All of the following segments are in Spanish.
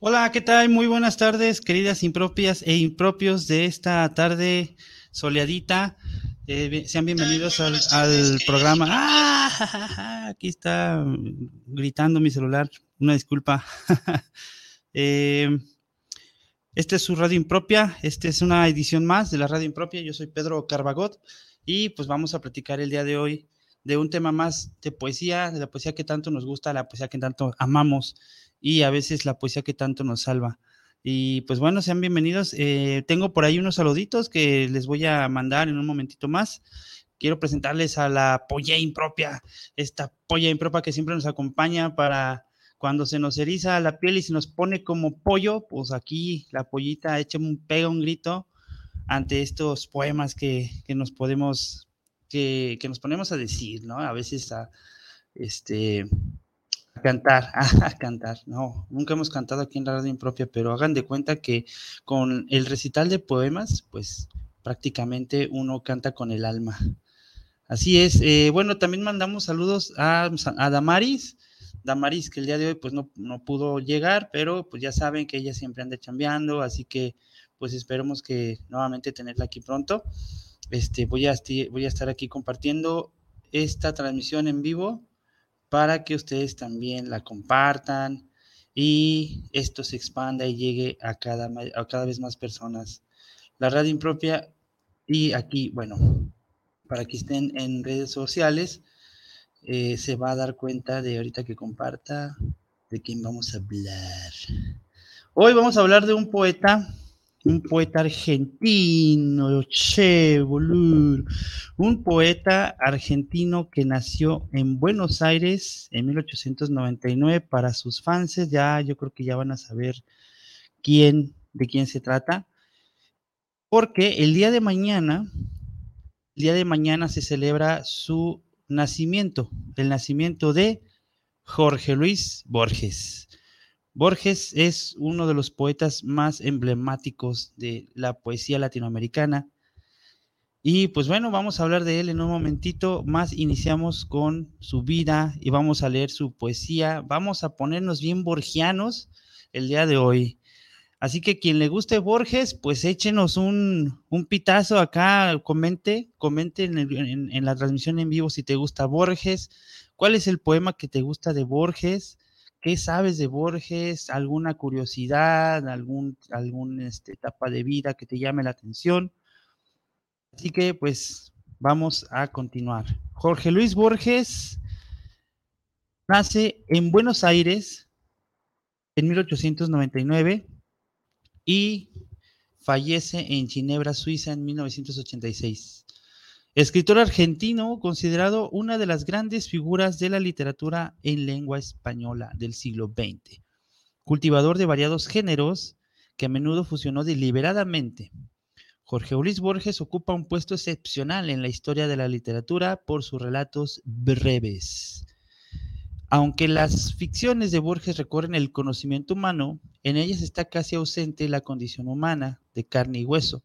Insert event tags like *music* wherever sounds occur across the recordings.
Hola, ¿qué tal? Muy buenas tardes, queridas impropias e impropios de esta tarde soleadita. Eh, sean bienvenidos al, programa. ¡Ah! *laughs* Aquí está gritando mi celular. Una disculpa. *laughs* Eh, este es su radio impropia. Esta es una edición más de la radio impropia. Yo soy Pedro Carbagot y pues vamos a platicar el día de hoy de un tema más de poesía, de la poesía que tanto nos gusta, la poesía que tanto amamos y a veces la poesía que tanto nos salva. Y pues bueno, sean bienvenidos. Eh, tengo por ahí unos saluditos que les voy a mandar en un momentito más. Quiero presentarles a la polla impropia, esta polla impropia que siempre nos acompaña para cuando se nos eriza la piel y se nos pone como pollo, pues aquí la pollita echa un pega un grito ante estos poemas que, que nos podemos, que, que, nos ponemos a decir, ¿no? A veces a, este, cantar, a *laughs* cantar. No, nunca hemos cantado aquí en la radio impropia, pero hagan de cuenta que con el recital de poemas, pues prácticamente uno canta con el alma. Así es. Eh, bueno, también mandamos saludos a, a, Damaris. Damaris, que el día de hoy pues no, no, pudo llegar, pero pues ya saben que ella siempre anda chambeando, así que pues esperemos que nuevamente tenerla aquí pronto. Este, voy, a, voy a estar aquí compartiendo esta transmisión en vivo para que ustedes también la compartan y esto se expanda y llegue a cada, a cada vez más personas. La radio impropia y aquí, bueno, para que estén en redes sociales, eh, se va a dar cuenta de ahorita que comparta de quién vamos a hablar. Hoy vamos a hablar de un poeta un poeta argentino, che. Un poeta argentino que nació en Buenos Aires en 1899. Para sus fans, ya yo creo que ya van a saber quién, de quién se trata. Porque el día de mañana, el día de mañana se celebra su nacimiento, el nacimiento de Jorge Luis Borges. Borges es uno de los poetas más emblemáticos de la poesía latinoamericana. Y pues bueno, vamos a hablar de él en un momentito más. Iniciamos con su vida y vamos a leer su poesía. Vamos a ponernos bien borgianos el día de hoy. Así que quien le guste Borges, pues échenos un, pitazo acá, comente, comente en, en la transmisión en vivo si te gusta Borges, cuál es el poema que te gusta de Borges ¿Qué sabes de Borges? ¿Alguna curiosidad? ¿Algún, algún este, etapa de vida que te llame la atención? Así que pues vamos a continuar. Jorge Luis Borges nace en Buenos Aires en 1899 y fallece en Ginebra, Suiza en 1986. Escritor argentino considerado una de las grandes figuras de la literatura en lengua española del siglo XX. Cultivador de variados géneros que a menudo fusionó deliberadamente. Jorge Luis Borges ocupa un puesto excepcional en la historia de la literatura por sus relatos breves. Aunque las ficciones de Borges recorren el conocimiento humano, en ellas está casi ausente la condición humana de carne y hueso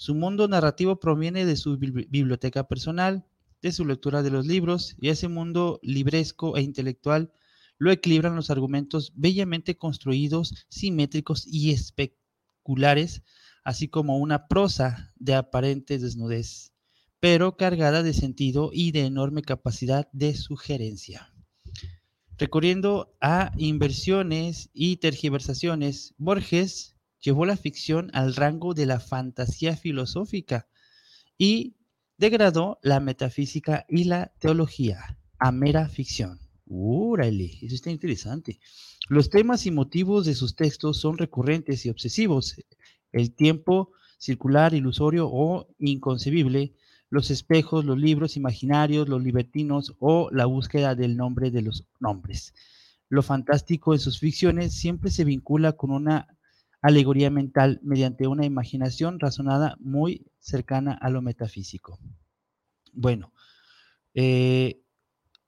su mundo narrativo proviene de su biblioteca personal, de su lectura de los libros, y ese mundo libresco e intelectual lo equilibran los argumentos bellamente construidos, simétricos y especulares, así como una prosa de aparente desnudez, pero cargada de sentido y de enorme capacidad de sugerencia. Recurriendo a inversiones y tergiversaciones, Borges llevó la ficción al rango de la fantasía filosófica y degradó la metafísica y la teología a mera ficción. ¡Órale! Eso está interesante. Los temas y motivos de sus textos son recurrentes y obsesivos. El tiempo circular, ilusorio o inconcebible, los espejos, los libros imaginarios, los libertinos o la búsqueda del nombre de los nombres. Lo fantástico en sus ficciones siempre se vincula con una alegoría mental mediante una imaginación razonada muy cercana a lo metafísico. Bueno, eh,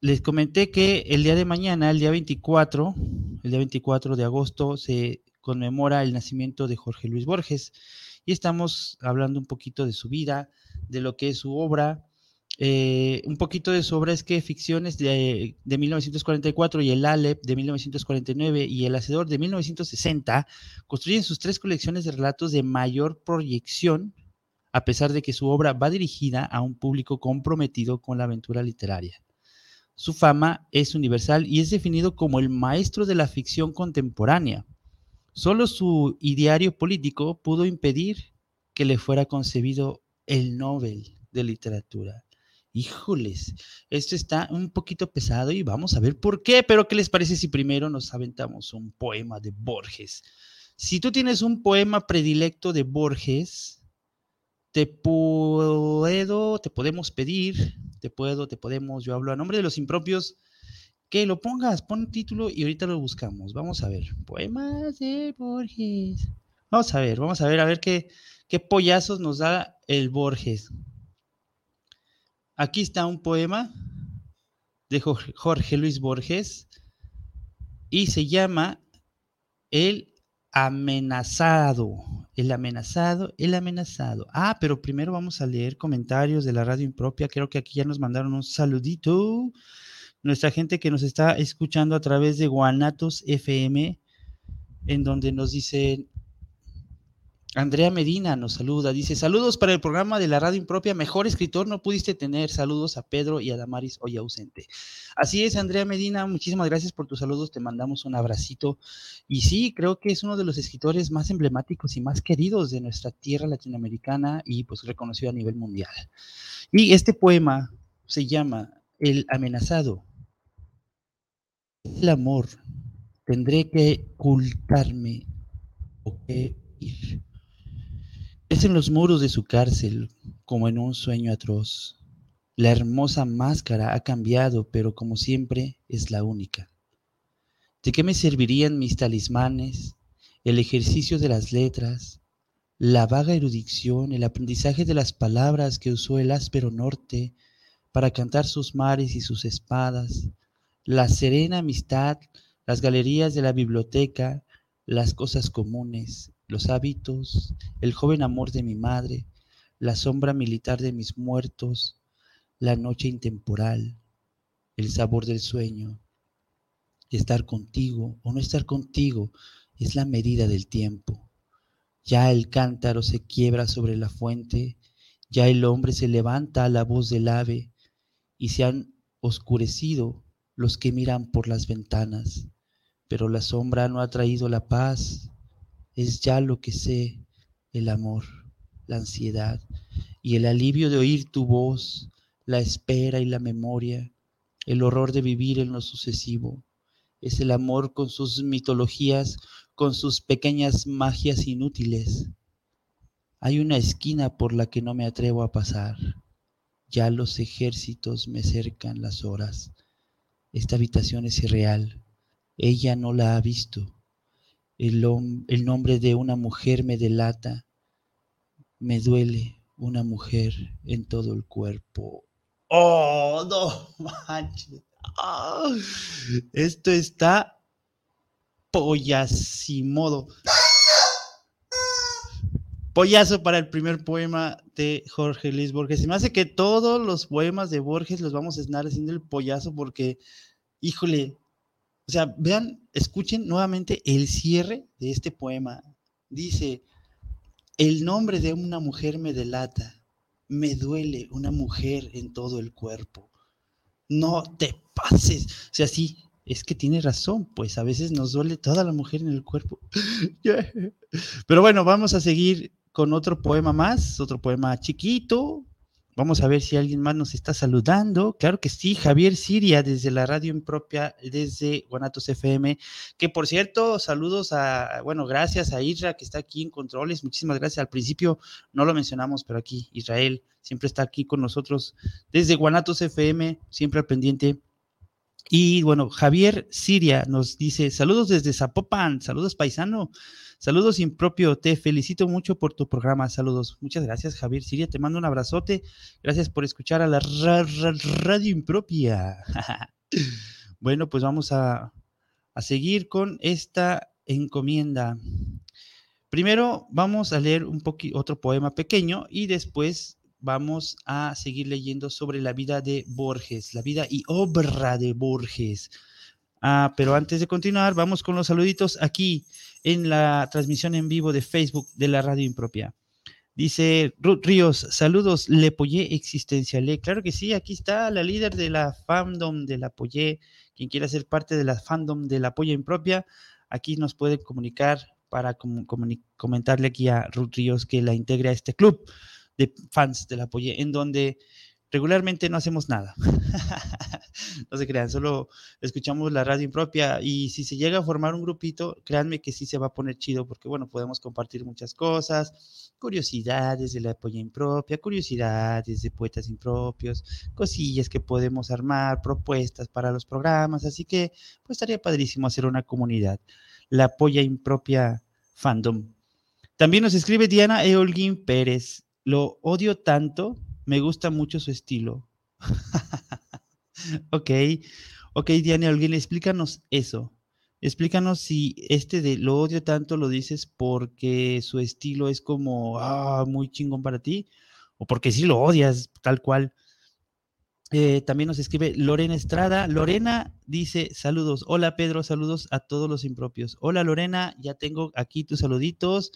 les comenté que el día de mañana, el día 24, el día 24 de agosto, se conmemora el nacimiento de Jorge Luis Borges y estamos hablando un poquito de su vida, de lo que es su obra. Eh, un poquito de su obra es que Ficciones de, de 1944 y el Alep de 1949 y El Hacedor de 1960 construyen sus tres colecciones de relatos de mayor proyección, a pesar de que su obra va dirigida a un público comprometido con la aventura literaria. Su fama es universal y es definido como el maestro de la ficción contemporánea. Solo su ideario político pudo impedir que le fuera concebido el Nobel de Literatura. Híjoles, esto está un poquito pesado y vamos a ver por qué, pero ¿qué les parece si primero nos aventamos un poema de Borges? Si tú tienes un poema predilecto de Borges, te puedo, te podemos pedir, te puedo, te podemos, yo hablo a nombre de los impropios, que lo pongas, pon título y ahorita lo buscamos. Vamos a ver. Poemas de Borges. Vamos a ver, vamos a ver, a ver qué, qué pollazos nos da el Borges. Aquí está un poema de Jorge Luis Borges y se llama El amenazado. El amenazado, el amenazado. Ah, pero primero vamos a leer comentarios de la radio impropia. Creo que aquí ya nos mandaron un saludito nuestra gente que nos está escuchando a través de Guanatos FM, en donde nos dice Andrea Medina nos saluda, dice saludos para el programa de la radio impropia, mejor escritor no pudiste tener, saludos a Pedro y a Damaris hoy ausente. Así es, Andrea Medina, muchísimas gracias por tus saludos, te mandamos un abracito y sí, creo que es uno de los escritores más emblemáticos y más queridos de nuestra tierra latinoamericana y pues reconocido a nivel mundial. Y este poema se llama El amenazado el amor, tendré que ocultarme o que ir. Es los muros de su cárcel, como en un sueño atroz. La hermosa máscara ha cambiado, pero como siempre es la única. ¿De qué me servirían mis talismanes, el ejercicio de las letras, la vaga erudición, el aprendizaje de las palabras que usó el áspero norte para cantar sus mares y sus espadas, la serena amistad, las galerías de la biblioteca, las cosas comunes, los hábitos, el joven amor de mi madre, la sombra militar de mis muertos, la noche intemporal, el sabor del sueño. Estar contigo o no estar contigo es la medida del tiempo. Ya el cántaro se quiebra sobre la fuente, ya el hombre se levanta a la voz del ave y se han oscurecido los que miran por las ventanas, pero la sombra no ha traído la paz, es ya lo que sé, el amor, la ansiedad y el alivio de oír tu voz, la espera y la memoria, el horror de vivir en lo sucesivo. Es el amor con sus mitologías, con sus pequeñas magias inútiles. Hay una esquina por la que no me atrevo a pasar. Ya los ejércitos me cercan las horas. Esta habitación es irreal. Ella no la ha visto. El, el nombre de una mujer me delata. Me duele una mujer en todo el cuerpo. Oh, no manches. Ah, esto está pollasimodo. Pollazo para el primer poema de Jorge Luis Borges. Se me hace que todos los poemas de Borges los vamos a estar haciendo el pollazo porque, híjole, o sea, vean, escuchen nuevamente el cierre de este poema. Dice, el nombre de una mujer me delata, me duele una mujer en todo el cuerpo. No te pases. O sea, sí, es que tiene razón, pues a veces nos duele toda la mujer en el cuerpo. *laughs* Pero bueno, vamos a seguir con otro poema más, otro poema chiquito, Vamos a ver si alguien más nos está saludando. Claro que sí, Javier Siria desde la radio impropia, desde Guanatos FM. Que por cierto, saludos a, bueno, gracias a Isra que está aquí en controles. Muchísimas gracias. Al principio no lo mencionamos, pero aquí Israel siempre está aquí con nosotros desde Guanatos FM, siempre al pendiente. Y bueno, Javier Siria nos dice: saludos desde Zapopan, saludos paisano. Saludos impropio, te felicito mucho por tu programa. Saludos. Muchas gracias, Javier Siria. Te mando un abrazote. Gracias por escuchar a la radio impropia. *laughs* bueno, pues vamos a, seguir con esta encomienda. Primero vamos a leer un otro poema pequeño y después vamos a seguir leyendo sobre la vida de Borges, la vida y obra de Borges. Ah, pero antes de continuar, vamos con los saluditos aquí en la transmisión en vivo de Facebook de la radio impropia. Dice Ruth Ríos, saludos, Le Pollé Existencialé. Claro que sí, aquí está la líder de la fandom de la Pollé. Quien quiera ser parte de la fandom de la Polla Impropia, aquí nos puede comunicar para comentarle aquí a Ruth Ríos que la integra a este club de fans de la en donde regularmente no hacemos nada. *laughs* no se crean, solo escuchamos la radio impropia y si se llega a formar un grupito, créanme que sí se va a poner chido porque, bueno, podemos compartir muchas cosas, curiosidades de la polla impropia, curiosidades de poetas impropios, cosillas que podemos armar, propuestas para los programas, así que pues estaría padrísimo hacer una comunidad, la polla impropia fandom. También nos escribe Diana Eolguín Pérez. Lo odio tanto me gusta mucho su estilo. *laughs* ok, ok, Diana, alguien explícanos eso. Explícanos si este de lo odio tanto lo dices porque su estilo es como ah, muy chingón para ti o porque sí lo odias tal cual. Eh, también nos escribe Lorena Estrada. Lorena dice saludos. Hola Pedro, saludos a todos los impropios. Hola Lorena, ya tengo aquí tus saluditos.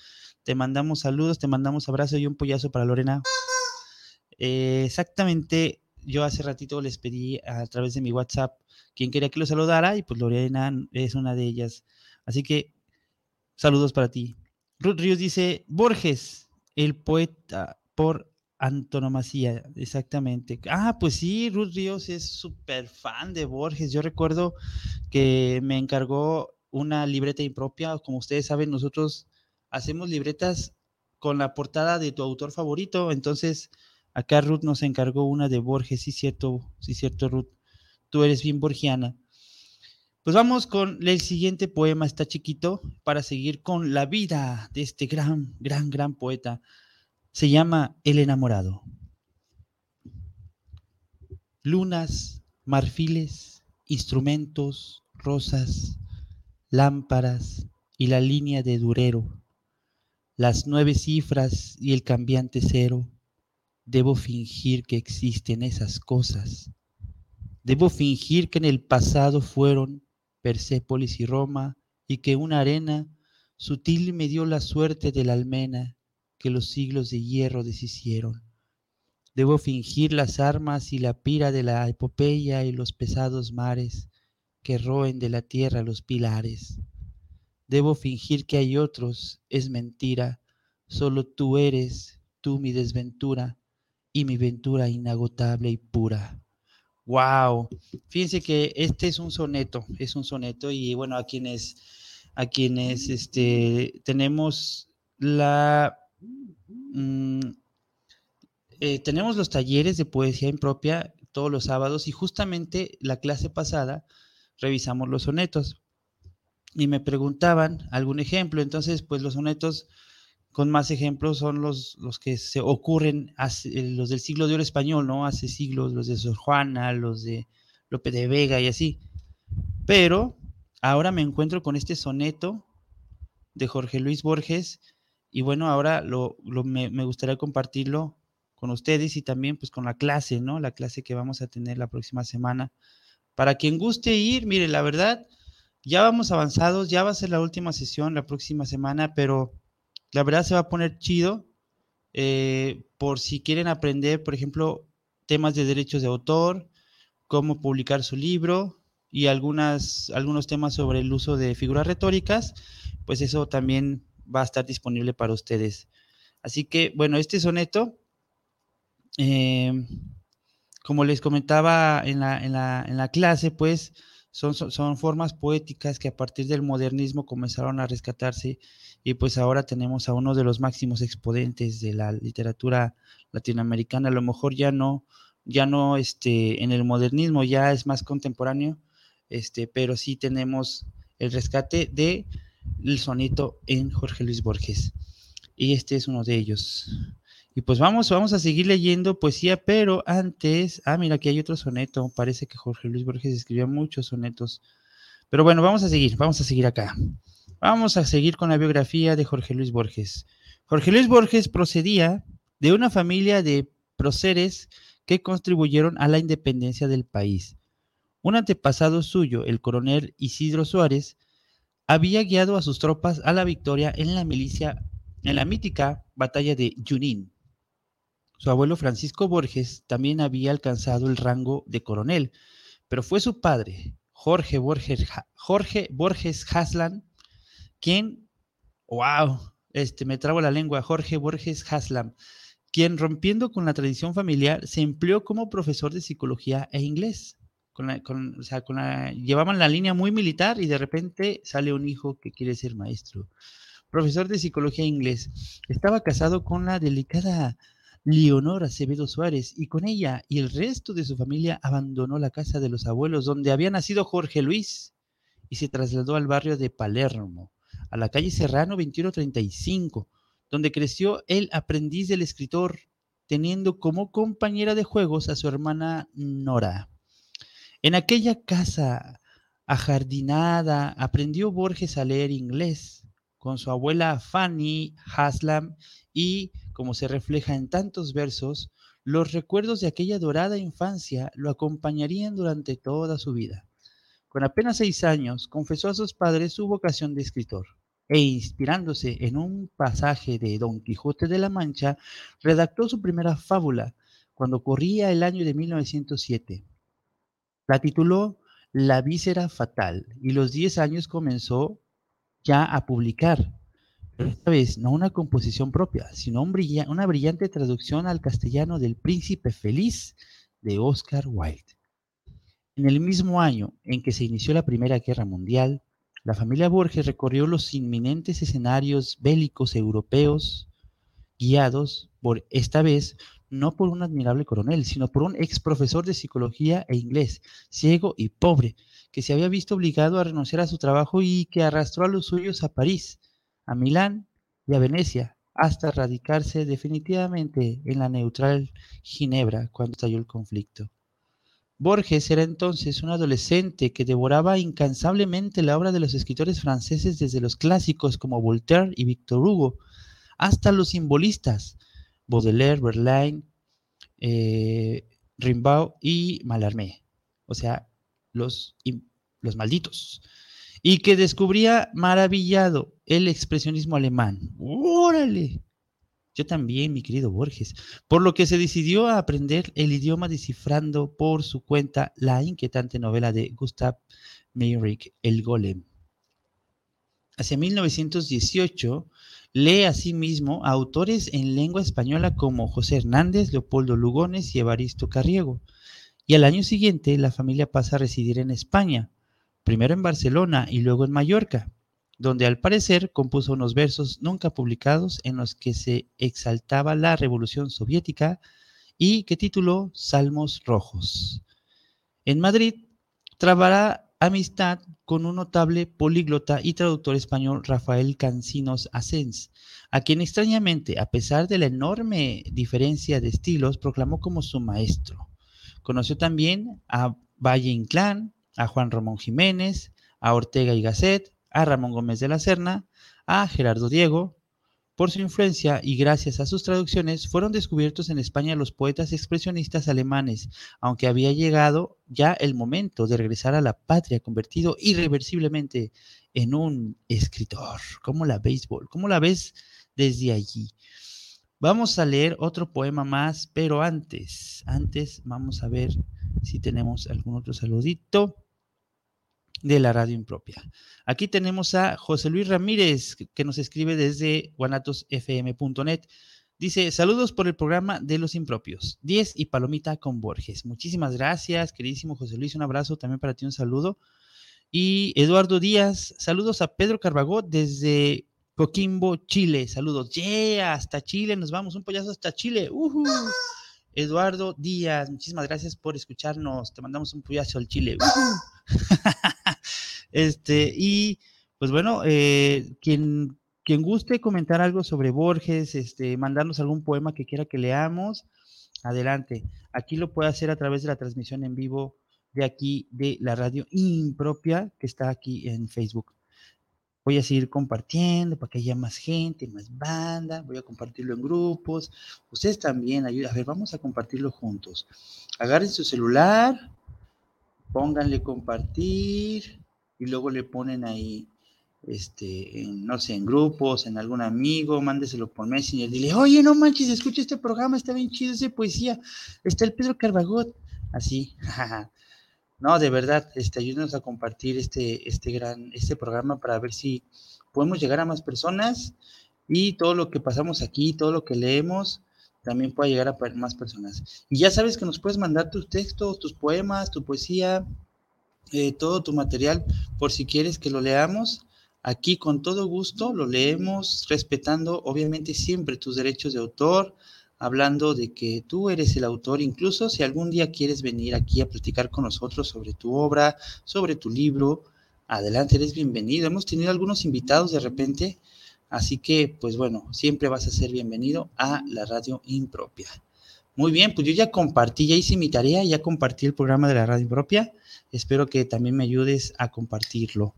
Te mandamos saludos, te mandamos abrazo y un pollazo para Lorena. Eh, exactamente, yo hace ratito les pedí a través de mi WhatsApp quien quería que lo saludara y pues Lorena es una de ellas. Así que saludos para ti. Ruth Ríos dice, Borges, el poeta por antonomasía, exactamente. Ah, pues sí, Ruth Ríos es súper fan de Borges. Yo recuerdo que me encargó una libreta impropia. Como ustedes saben, nosotros hacemos libretas con la portada de tu autor favorito. Entonces, Acá Ruth nos encargó una de Borges, sí cierto, sí cierto Ruth, tú eres bien borgiana. Pues vamos con el siguiente poema, está chiquito, para seguir con la vida de este gran, gran, gran poeta. Se llama El enamorado. Lunas, marfiles, instrumentos, rosas, lámparas y la línea de durero, las nueve cifras y el cambiante cero Debo fingir que existen esas cosas. Debo fingir que en el pasado fueron Persépolis y Roma y que una arena sutil me dio la suerte de la almena que los siglos de hierro deshicieron. Debo fingir las armas y la pira de la epopeya y los pesados mares que roen de la tierra los pilares. Debo fingir que hay otros, es mentira, solo tú eres, tú mi desventura, y mi ventura inagotable y pura. Wow, fíjense que este es un soneto, es un soneto y bueno, a quienes, a quienes este, tenemos la, mm, eh, tenemos los talleres de poesía impropia todos los sábados y justamente la clase pasada revisamos los sonetos y me preguntaban algún ejemplo, entonces pues los sonetos con más ejemplos son los, los que se ocurren, eh, los del siglo de oro español, ¿no? Hace siglos, los de Sor Juana, los de Lope de Vega y así. Pero ahora me encuentro con este soneto de Jorge Luis Borges y bueno, ahora lo, me, me, gustaría compartirlo con ustedes y también pues con la clase, ¿no? La clase que vamos a tener la próxima semana. Para quien guste ir, mire, la verdad, ya vamos avanzados, ya va a ser la última sesión la próxima semana, pero la verdad se va a poner chido eh, por si quieren aprender, por ejemplo, temas de derechos de autor, cómo publicar su libro y algunas, algunos temas sobre el uso de figuras retóricas, pues eso también va a estar disponible para ustedes. Así que, bueno, este soneto eh, como les comentaba en la, en la, en la clase, pues son, son, formas poéticas que a partir del modernismo comenzaron a rescatarse y pues ahora tenemos a uno de los máximos exponentes de la literatura latinoamericana, a lo mejor ya no, ya no este, en el modernismo, ya es más contemporáneo, este, pero sí tenemos el rescate de el sonito en Jorge Luis Borges. Y este es uno de ellos. Y pues vamos, vamos a seguir leyendo poesía, pero antes, ah, mira, aquí hay otro soneto. Parece que Jorge Luis Borges escribió muchos sonetos. Pero bueno, vamos a seguir, vamos a seguir acá. Vamos a seguir con la biografía de Jorge Luis Borges. Jorge Luis Borges procedía de una familia de próceres que contribuyeron a la independencia del país. Un antepasado suyo, el coronel Isidro Suárez, había guiado a sus tropas a la victoria en la milicia, en la mítica batalla de Junín. Su abuelo Francisco Borges también había alcanzado el rango de coronel, pero fue su padre, Jorge Borges, Jorge Borges Haslan, quien, wow, este, me trago la lengua, Jorge Borges Haslam, quien rompiendo con la tradición familiar se empleó como profesor de psicología e inglés. Con o sea, con la, llevaban la línea muy militar y de repente sale un hijo que quiere ser maestro. Profesor de psicología e inglés. Estaba casado con la delicada Leonor Acevedo Suárez, y con ella y el resto de su familia abandonó la casa de los abuelos donde había nacido Jorge Luis y se trasladó al barrio de Palermo, a la calle Serrano 2135, donde creció el aprendiz del escritor, teniendo como compañera de juegos a su hermana Nora. En aquella casa ajardinada aprendió Borges a leer inglés con su abuela Fanny Haslam y como se refleja en tantos versos, los recuerdos de aquella dorada infancia lo acompañarían durante toda su vida. Con apenas seis años, confesó a sus padres su vocación de escritor e inspirándose en un pasaje de Don Quijote de la Mancha, redactó su primera fábula cuando corría el año de 1907. La tituló La víscera fatal y los diez años comenzó ya a publicar esta vez no una composición propia, sino una brillante traducción al castellano del Príncipe Feliz de Oscar Wilde. En el mismo año en que se inició la Primera Guerra Mundial, la familia Borges recorrió los inminentes escenarios bélicos europeos, guiados por esta vez no por un admirable coronel, sino por un ex profesor de psicología e inglés, ciego y pobre, que se había visto obligado a renunciar a su trabajo y que arrastró a los suyos a París, a Milán y a Venecia, hasta radicarse definitivamente en la neutral Ginebra cuando estalló el conflicto. Borges era entonces un adolescente que devoraba incansablemente la obra de los escritores franceses desde los clásicos como Voltaire y Victor Hugo, hasta los simbolistas, Baudelaire, Verlaine, eh, Rimbaud y Mallarmé, o sea, los, los malditos y que descubría maravillado el expresionismo alemán. ¡Órale! Yo también, mi querido Borges, por lo que se decidió a aprender el idioma descifrando por su cuenta la inquietante novela de Gustav Meyrink, El Golem. Hacia 1918 lee asimismo a autores en lengua española como José Hernández, Leopoldo Lugones y Evaristo Carriego. Y al año siguiente la familia pasa a residir en España, primero en Barcelona y luego en Mallorca, donde al parecer compuso unos versos nunca publicados en los que se exaltaba la revolución soviética y que tituló Salmos Rojos. En Madrid trabará amistad con un notable políglota y traductor español Rafael Cancinos Asens, a quien extrañamente, a pesar de la enorme diferencia de estilos, proclamó como su maestro. Conoció también a Valle Inclán, a Juan Ramón Jiménez, a Ortega y Gasset, a Ramón Gómez de la Serna, a Gerardo Diego. Por su influencia y gracias a sus traducciones fueron descubiertos en España los poetas expresionistas alemanes, aunque había llegado ya el momento de regresar a la patria convertido irreversiblemente en un escritor. ¿Cómo la béisbol? ¿Cómo la ves desde allí? Vamos a leer otro poema más, pero antes, antes vamos a ver si tenemos algún otro saludito de la radio impropia. Aquí tenemos a José Luis Ramírez, que nos escribe desde guanatosfm.net. Dice, saludos por el programa de los impropios. 10 y palomita con Borges. Muchísimas gracias, queridísimo José Luis. Un abrazo también para ti, un saludo. Y Eduardo Díaz, saludos a Pedro Carbagot desde Coquimbo, Chile. Saludos. Yeah, hasta Chile, nos vamos, un pollazo hasta Chile. Eduardo Díaz, muchísimas gracias por escucharnos. Te mandamos un pollazo al Chile. *laughs* este, y pues bueno, eh, quien quien guste comentar algo sobre Borges, este, mandarnos algún poema que quiera que leamos, adelante. Aquí lo puede hacer a través de la transmisión en vivo de aquí de la radio impropia que está aquí en Facebook. Voy a seguir compartiendo para que haya más gente, más banda. Voy a compartirlo en grupos. Ustedes también ayuden. A ver, vamos a compartirlo juntos. Agarren su celular, pónganle compartir y luego le ponen ahí este, en, no sé, en grupos, en algún amigo, mándeselo por Messenger, dile, oye, no manches, escucha este programa, está bien chido ese poesía, está el Pedro Carbagot, así, *laughs* no, de verdad, este, ayúdenos a compartir este, este gran, este programa para ver si podemos llegar a más personas y todo lo que pasamos aquí, todo lo que leemos, también pueda llegar a más personas. Y ya sabes que nos puedes mandar tus textos, tus poemas, tu poesía, eh, todo tu material, por si quieres que lo leamos Aquí con todo gusto lo leemos respetando obviamente siempre tus derechos de autor, hablando de que tú eres el autor, incluso si algún día quieres venir aquí a platicar con nosotros sobre tu obra, sobre tu libro, adelante, eres bienvenido. Hemos tenido algunos invitados de repente, así que pues bueno, siempre vas a ser bienvenido a la radio impropia. Muy bien, pues yo ya compartí, ya hice mi tarea, ya compartí el programa de la radio impropia. Espero que también me ayudes a compartirlo.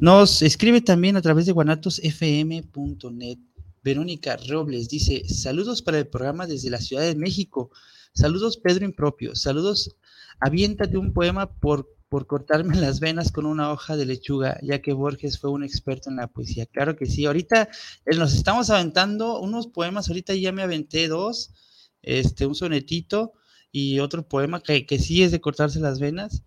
Nos escribe también a través de guanatosfm.net. Verónica Robles dice, saludos para el programa desde la Ciudad de México. Saludos Pedro Impropio. Saludos, aviéntate un poema por, por cortarme *laughs* las venas con una hoja de lechuga, ya que Borges fue un experto en la poesía. Claro que sí. Ahorita eh, nos estamos aventando unos poemas, ahorita ya me aventé dos, este, un sonetito y otro poema que, que sí es de cortarse las venas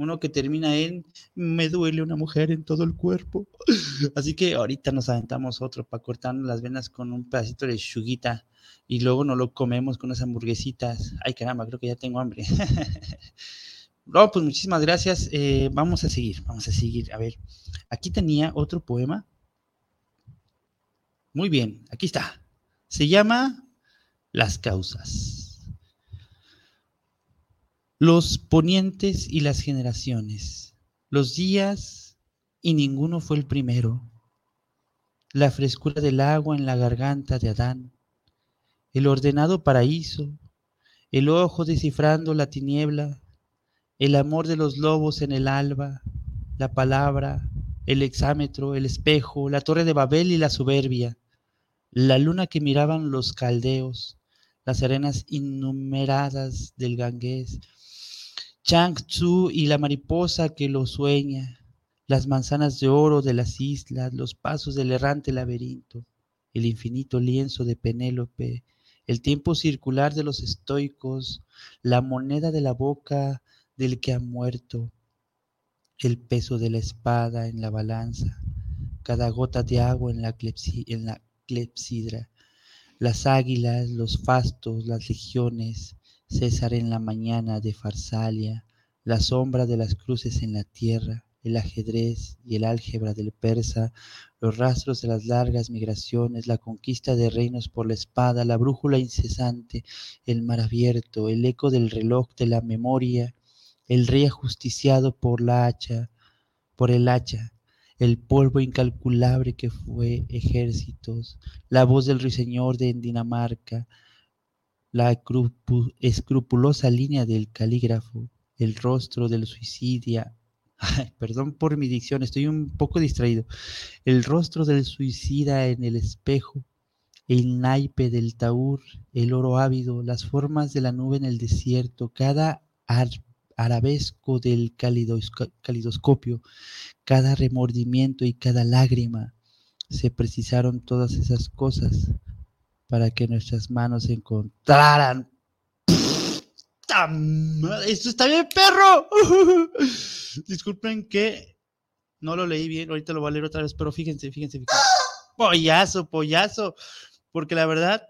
uno que termina en me duele una mujer en todo el cuerpo. *laughs* Así que ahorita nos aventamos otro para cortarnos las venas con un pedacito de chuguita y luego nos lo comemos con unas hamburguesitas. Ay, caramba, creo que ya tengo hambre. *laughs* no, pues muchísimas gracias. Eh, vamos a seguir, vamos a seguir. A ver, aquí tenía otro poema. Muy bien, aquí está. Se llama Las causas los ponientes y las generaciones, los días y ninguno fue el primero, la frescura del agua en la garganta de Adán, el ordenado paraíso, el ojo descifrando la tiniebla, el amor de los lobos en el alba, la palabra, el exámetro, el espejo, la torre de Babel y la soberbia, la luna que miraban los caldeos, las arenas innumeradas del Ganges, Chang Tzu y la mariposa que lo sueña, las manzanas de oro de las islas, los pasos del errante laberinto, el infinito lienzo de Penélope, el tiempo circular de los estoicos, la moneda de la boca del que ha muerto, el peso de la espada en la balanza, cada gota de agua en la, en la clepsidra, las águilas, los fastos, las legiones, César en la mañana de Farsalia, la sombra de las cruces en la tierra, el ajedrez y el álgebra del persa, los rastros de las largas migraciones, la conquista de reinos por la espada, la brújula incesante, el mar abierto, el eco del reloj de la memoria, el rey ajusticiado por la hacha, por el hacha, el polvo incalculable que fue ejércitos, la voz del ruiseñor de Dinamarca, la escrupulosa línea del calígrafo, el rostro del suicidia. *laughs* perdón por mi dicción, estoy un poco distraído. El rostro del suicida en el espejo, el naipe del taur, el oro ávido, las formas de la nube en el desierto, cada arabesco del calidoscopio, cada remordimiento y cada lágrima. Se precisaron todas esas cosas para que nuestras manos se encontraran. ¡Esto está bien, perro! *laughs* Disculpen que no lo leí bien, ahorita lo voy a leer otra vez, pero fíjense, fíjense, fíjense. Pollazo, pollazo. Porque la verdad,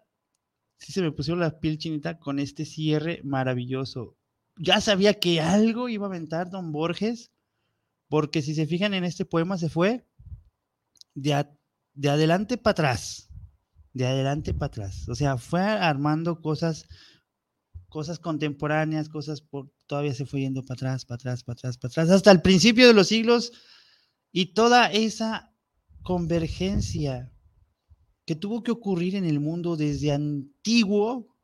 sí se me pusieron la piel chinita con este cierre maravilloso. Ya sabía que algo iba a aventar Don Borges, porque si se fijan en este poema se fue de, de adelante para atrás, de adelante para atrás. O sea, fue armando cosas, cosas contemporáneas, cosas por, todavía se fue yendo para atrás, para atrás, para atrás, para atrás, hasta el principio de los siglos y toda esa convergencia que tuvo que ocurrir en el mundo desde antiguo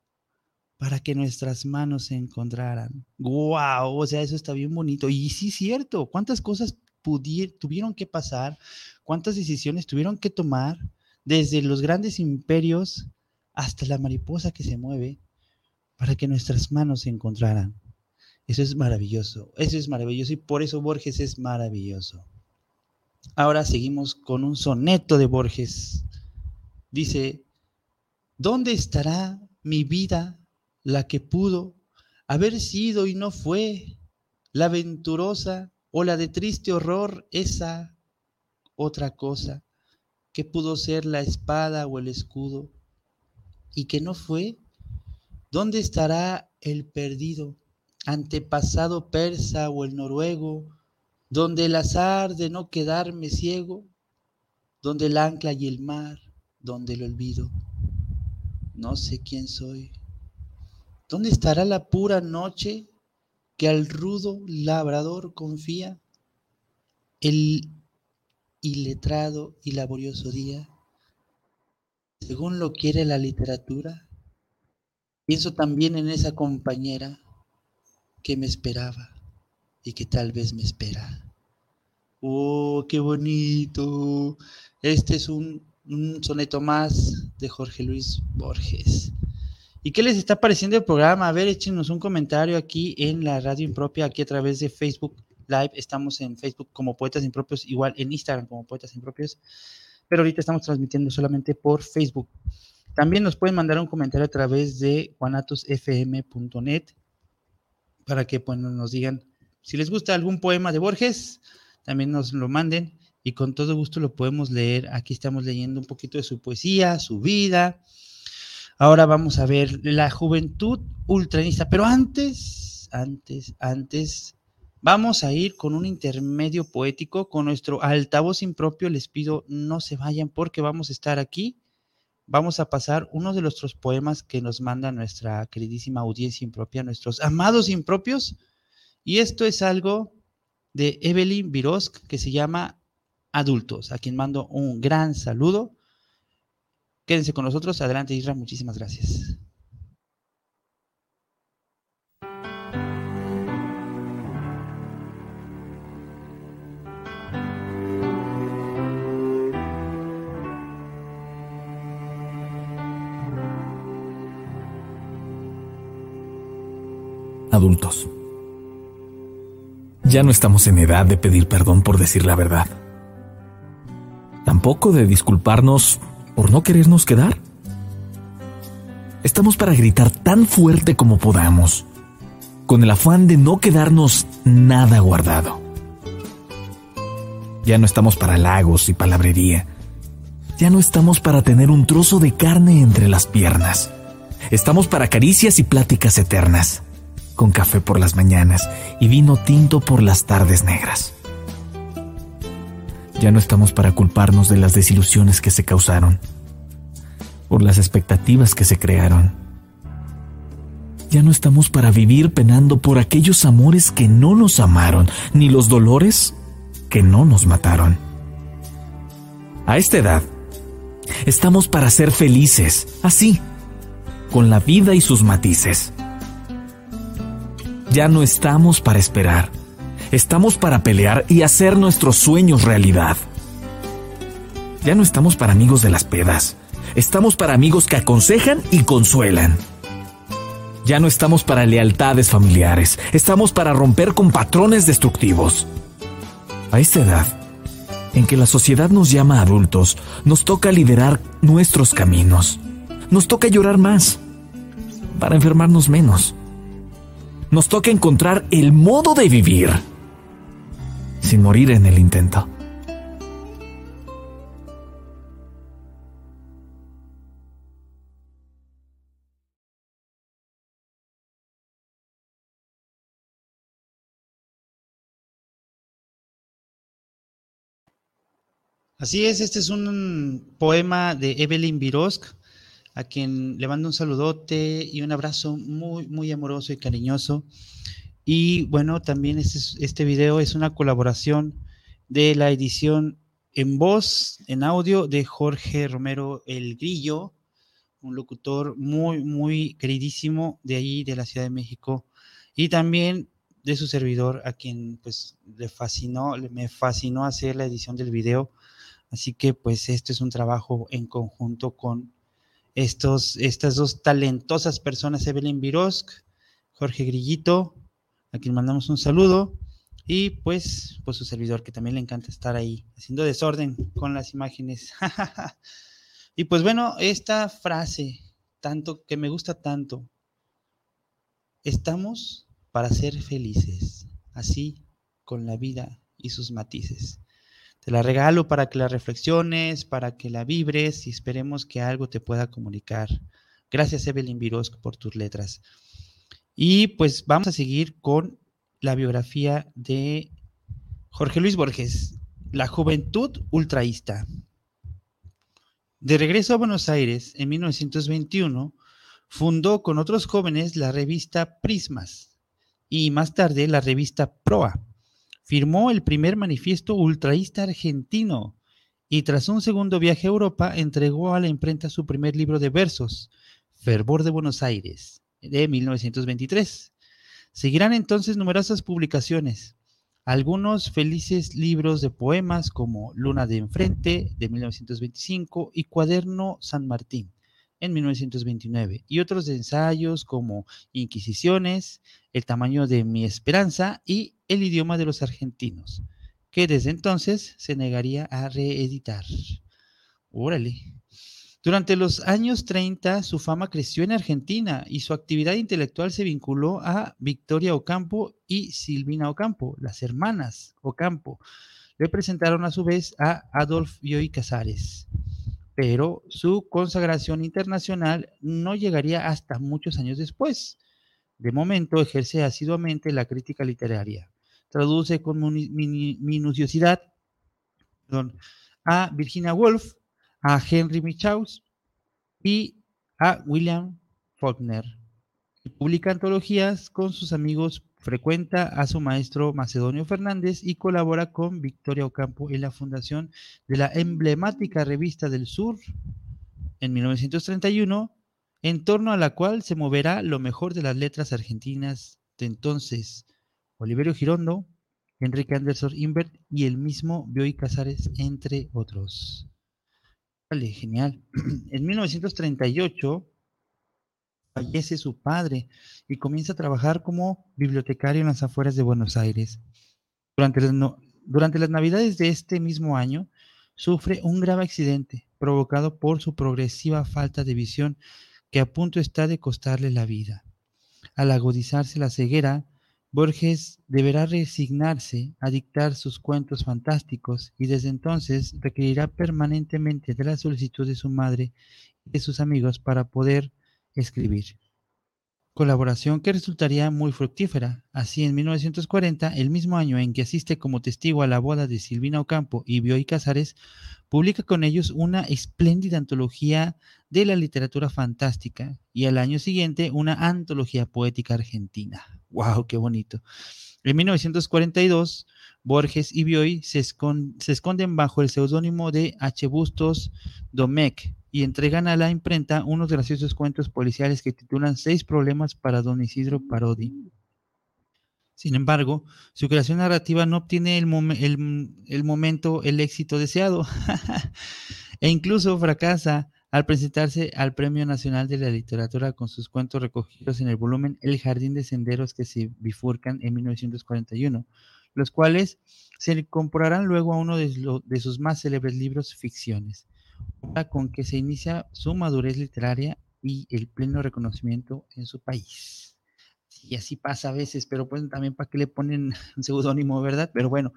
para que nuestras manos se encontraran. ¡Guau! O sea, eso está bien bonito. Y sí, cierto, ¿cuántas cosas tuvieron que pasar? ¿Cuántas decisiones tuvieron que tomar? Desde los grandes imperios hasta la mariposa que se mueve para que nuestras manos se encontraran. Eso es maravilloso, eso es maravilloso y por eso Borges es maravilloso. Ahora seguimos con un soneto de Borges Dice, ¿dónde estará mi vida, la que pudo haber sido y no fue, la venturosa o la de triste horror, esa otra cosa, que pudo ser la espada o el escudo, y que no fue? ¿Dónde estará el perdido, antepasado persa o el noruego, donde el azar de no quedarme ciego, donde el ancla y el mar, donde el olvido. No sé quién soy. ¿Dónde estará la pura noche que al rudo labrador confía? El iletrado y laborioso día, según lo quiere la literatura. Pienso también en esa compañera que me esperaba y que tal vez me espera. Oh, qué bonito. Este es un un soneto más de Jorge Luis Borges. ¿Y qué les está pareciendo el programa? A ver, échenos un comentario aquí en la radio impropia, aquí a través de Facebook Live. Estamos en Facebook como Poetas Impropios, igual en Instagram como Poetas Impropios, pero ahorita estamos transmitiendo solamente por Facebook. También nos pueden mandar un comentario a través de guanatosfm.net para que pues, nos digan si les gusta algún poema de Borges, también nos lo manden y con todo gusto lo podemos leer. Aquí estamos leyendo un poquito de su poesía, su vida. Ahora vamos a ver la juventud ultranista, pero antes, antes, antes, vamos a ir con un intermedio poético con nuestro altavoz impropio. Les pido no se vayan porque vamos a estar aquí. Vamos a pasar uno de nuestros poemas que nos manda nuestra queridísima audiencia impropia, nuestros amados impropios. Y esto es algo de Evelyn Virosk que se llama adultos, a quien mando un gran saludo. Quédense con nosotros. Adelante, Isra. Muchísimas gracias. Adultos. Ya no estamos en edad de pedir perdón por decir la verdad tampoco de disculparnos por no querernos quedar. Estamos para gritar tan fuerte como podamos, con el afán de no quedarnos nada guardado. Ya no estamos para lagos y palabrería. Ya no estamos para tener un trozo de carne entre las piernas. Estamos para caricias y pláticas eternas, con café por las mañanas y vino tinto por las tardes negras. Ya no estamos para culparnos de las desilusiones que se causaron, por las expectativas que se crearon. Ya no estamos para vivir penando por aquellos amores que no nos amaron, ni los dolores que no nos mataron. A esta edad, estamos para ser felices, así, con la vida y sus matices. Ya no estamos para esperar Estamos para pelear y hacer nuestros sueños realidad. Ya no estamos para amigos de las pedas. Estamos para amigos que aconsejan y consuelan. Ya no estamos para lealtades familiares. Estamos para romper con patrones destructivos. A esta edad, en que la sociedad nos llama adultos, nos toca liderar nuestros caminos. Nos toca llorar más para enfermarnos menos nos toca encontrar el modo de vivir sin morir en el intento. Así es, este es un poema de Evelyn Virosk a quien le mando un saludote y un abrazo muy, muy amoroso y cariñoso. Y bueno, también este, este video es una colaboración de la edición en voz, en audio, de Jorge Romero El Grillo, un locutor muy, muy queridísimo de ahí, de la Ciudad de México, y también de su servidor, a quien pues le fascinó, me fascinó hacer la edición del video Así que pues esto es un trabajo en conjunto con estos, estas dos talentosas personas, Evelyn Virosk, Jorge Grillito, a quien mandamos un saludo, y pues, pues su servidor, que también le encanta estar ahí haciendo desorden con las imágenes. *laughs* y pues bueno, esta frase, tanto que me gusta tanto, estamos para ser felices, así con la vida y sus matices. Te la regalo para que la reflexiones, para que la vibres y esperemos que algo te pueda comunicar. Gracias, Evelyn Virosk, por tus letras. Y pues vamos a seguir con la biografía de Jorge Luis Borges, La Juventud Ultraísta. De regreso a Buenos Aires en 1921, fundó con otros jóvenes la revista Prismas y más tarde la revista Proa firmó el primer manifiesto ultraísta argentino y tras un segundo viaje a Europa entregó a la imprenta su primer libro de versos, Fervor de Buenos Aires, de 1923. Seguirán entonces numerosas publicaciones, algunos felices libros de poemas como Luna de Enfrente, de 1925, y Cuaderno San Martín, en 1929, y otros ensayos como Inquisiciones, El tamaño de mi esperanza y El idioma de los argentinos, que desde entonces se negaría a reeditar. Órale. Durante los años 30 su fama creció en Argentina y su actividad intelectual se vinculó a Victoria Ocampo y Silvina Ocampo, las hermanas Ocampo. Le presentaron a su vez a Adolf Bioy Casares pero su consagración internacional no llegaría hasta muchos años después. De momento ejerce asiduamente la crítica literaria. Traduce con minuciosidad a Virginia Woolf, a Henry Michaus y a William Faulkner. Publica antologías con sus amigos Frecuenta a su maestro Macedonio Fernández y colabora con Victoria Ocampo en la fundación de la emblemática Revista del Sur en 1931, en torno a la cual se moverá lo mejor de las letras argentinas de entonces, Oliverio Girondo, Enrique Anderson Invert y el mismo Bioy Casares, entre otros. Vale, genial. *clears throat* En 1938 fallece su padre y comienza a trabajar como bibliotecario en las afueras de Buenos Aires. Durante las, durante las navidades de este mismo año, sufre un grave accidente provocado por su progresiva falta de visión que a punto está de costarle la vida. Al agudizarse la ceguera, Borges deberá resignarse a dictar sus cuentos fantásticos y desde entonces requerirá permanentemente de la solicitud de su madre y de sus amigos para poder escribir. Colaboración que resultaría muy fructífera. Así, en 1940, el mismo año en que asiste como testigo a la boda de Silvina Ocampo y Bioy Casares, publica con ellos una espléndida antología de la literatura fantástica y al año siguiente una antología poética argentina. ¡Wow! ¡Qué bonito! En 1942, Borges y Bioy se, esconden bajo el seudónimo de H. Bustos Domecq y entregan a la imprenta unos graciosos cuentos policiales que titulan Seis problemas para don Isidro Parodi. Sin embargo, su creación narrativa no obtiene el, el momento, el éxito deseado, *laughs* e incluso fracasa al presentarse al Premio Nacional de la Literatura con sus cuentos recogidos en el volumen El Jardín de Senderos que se bifurcan en 1941, los cuales se incorporarán luego a uno de, de sus más célebres libros, Ficciones con que se inicia su madurez literaria y el pleno reconocimiento en su país. Y así pasa a veces, pero pues también para que le ponen *laughs* un seudónimo, ¿verdad? Pero bueno,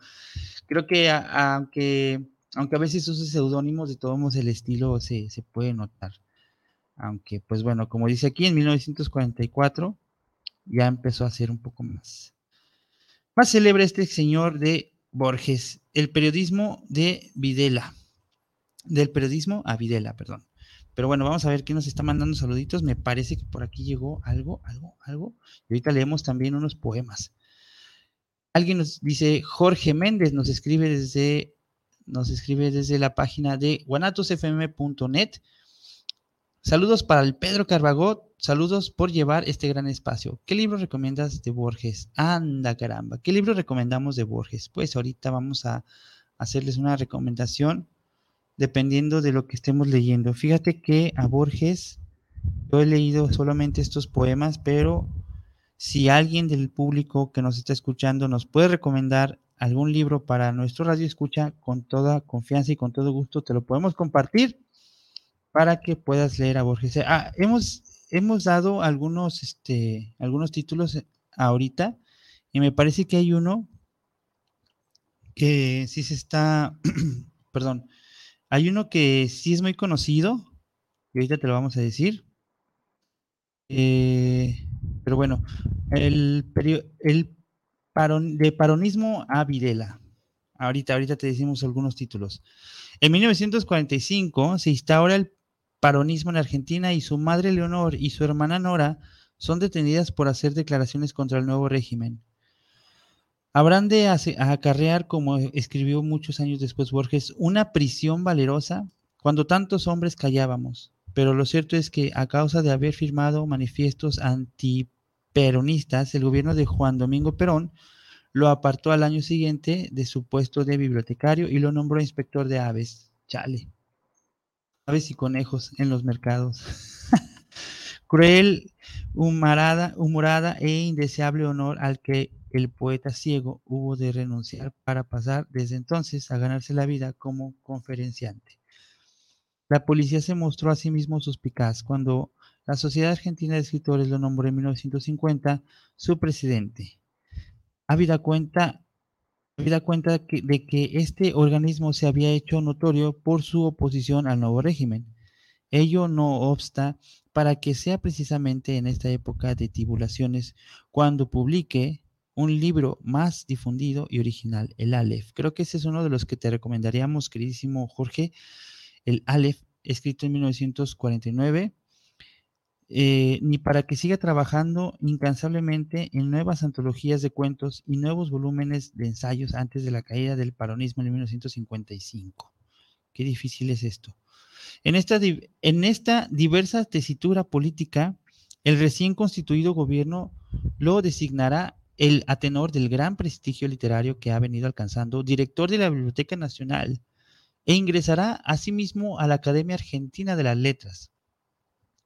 creo que aunque, aunque a veces use seudónimos, de todos modos el estilo se, se puede notar. Aunque, pues bueno, como dice aquí, en 1944 ya empezó a ser un poco más. Más célebre este señor de Borges, el periodismo de Videla del periodismo a Videla, perdón. Pero bueno, vamos a ver quién nos está mandando saluditos. Me parece que por aquí llegó algo, algo, algo. Y ahorita leemos también unos poemas. Alguien nos dice, Jorge Méndez nos escribe desde, nos escribe desde la página de guanatosfm.net. Saludos para el Pedro Carbagot, saludos por llevar este gran espacio. ¿Qué libro recomiendas de Borges? Anda caramba, ¿qué libro recomendamos de Borges? Pues ahorita vamos a hacerles una recomendación dependiendo de lo que estemos leyendo. Fíjate que a Borges, yo he leído solamente estos poemas, pero si alguien del público que nos está escuchando nos puede recomendar algún libro para nuestro radio escucha, con toda confianza y con todo gusto te lo podemos compartir para que puedas leer a Borges. Ah, hemos, hemos dado algunos, este, algunos títulos ahorita y me parece que hay uno que sí se está, *clears throat* perdón, hay uno que sí es muy conocido, y ahorita te lo vamos a decir. Eh, pero bueno, el, el de paronismo a Videla. Ahorita, ahorita te decimos algunos títulos. En 1945 se instaura el paronismo en Argentina y su madre Leonor y su hermana Nora son detenidas por hacer declaraciones contra el nuevo régimen. Habrán de acarrear, como escribió muchos años después Borges, una prisión valerosa cuando tantos hombres callábamos. Pero lo cierto es que a causa de haber firmado manifiestos antiperonistas, el gobierno de Juan Domingo Perón lo apartó al año siguiente de su puesto de bibliotecario y lo nombró inspector de aves. Chale. Aves y conejos en los mercados. *laughs* Cruel, humorada, humorada e indeseable honor al que el poeta ciego hubo de renunciar para pasar desde entonces a ganarse la vida como conferenciante. La policía se mostró a sí mismo suspicaz cuando la Sociedad Argentina de Escritores lo nombró en 1950 su presidente. Habida cuenta, cuenta de que este organismo se había hecho notorio por su oposición al nuevo régimen. Ello no obsta para que sea precisamente en esta época de tibulaciones cuando publique un libro más difundido y original, el Aleph. Creo que ese es uno de los que te recomendaríamos, queridísimo Jorge, el Aleph, escrito en 1949, eh, ni para que siga trabajando incansablemente en nuevas antologías de cuentos y nuevos volúmenes de ensayos antes de la caída del paronismo en 1955. Qué difícil es esto. En esta, en esta diversa tesitura política, el recién constituido gobierno lo designará el atenor del gran prestigio literario que ha venido alcanzando, director de la Biblioteca Nacional, e ingresará asimismo a la Academia Argentina de las Letras.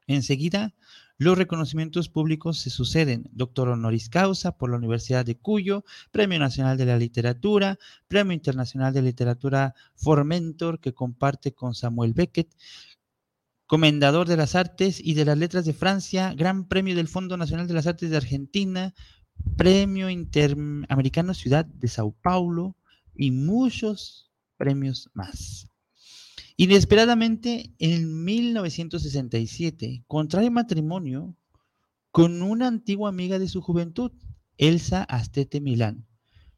Enseguida, los reconocimientos públicos se suceden. Doctor honoris causa por la Universidad de Cuyo, Premio Nacional de la Literatura, Premio Internacional de Literatura Formentor, que comparte con Samuel Beckett, Comendador de las Artes y de las Letras de Francia, Gran Premio del Fondo Nacional de las Artes de Argentina, Premio Interamericano Ciudad de Sao Paulo y muchos premios más. Inesperadamente, en 1967, contrae matrimonio con una antigua amiga de su juventud, Elsa Astete Milán.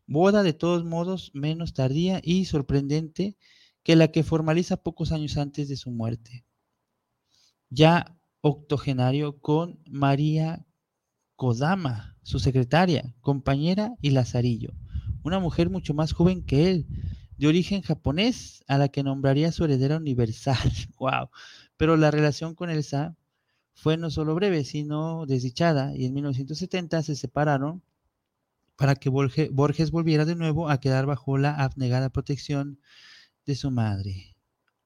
Boda de todos modos menos tardía y sorprendente que la que formaliza pocos años antes de su muerte. Ya octogenario con María Kodama, su secretaria, compañera y Lazarillo, una mujer mucho más joven que él, de origen japonés, a la que nombraría su heredera universal. *laughs* ¡Wow! Pero la relación con Elsa fue no solo breve, sino desdichada, y en 1970 se separaron para que Borges volviera de nuevo a quedar bajo la abnegada protección de su madre.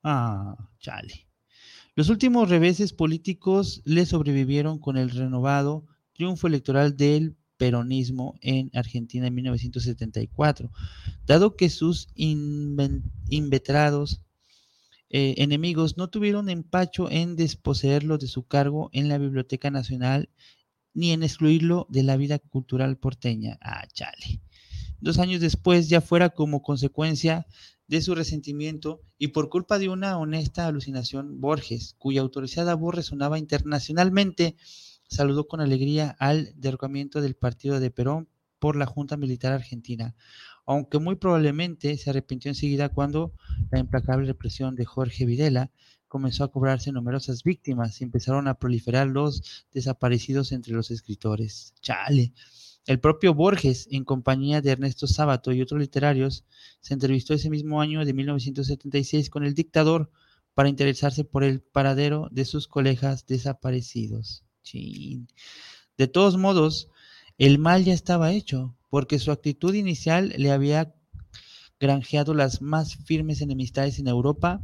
Ah, chale. Los últimos reveses políticos le sobrevivieron con el renovado triunfo electoral del peronismo en Argentina en 1974, dado que sus inveterados eh, enemigos no tuvieron empacho en desposeerlo de su cargo en la Biblioteca Nacional ni en excluirlo de la vida cultural porteña. Ah, chale. Dos años después, ya fuera como consecuencia de su resentimiento y por culpa de una honesta alucinación, Borges, cuya autorizada voz resonaba internacionalmente, saludó con alegría al derrocamiento del partido de Perón por la Junta Militar Argentina, aunque muy probablemente se arrepintió enseguida cuando la implacable represión de Jorge Videla comenzó a cobrarse numerosas víctimas y empezaron a proliferar los desaparecidos entre los escritores. Chale. El propio Borges, en compañía de Ernesto Sábato y otros literarios, se entrevistó ese mismo año de 1976 con el dictador para interesarse por el paradero de sus colegas desaparecidos. De todos modos, el mal ya estaba hecho, porque su actitud inicial le había granjeado las más firmes enemistades en Europa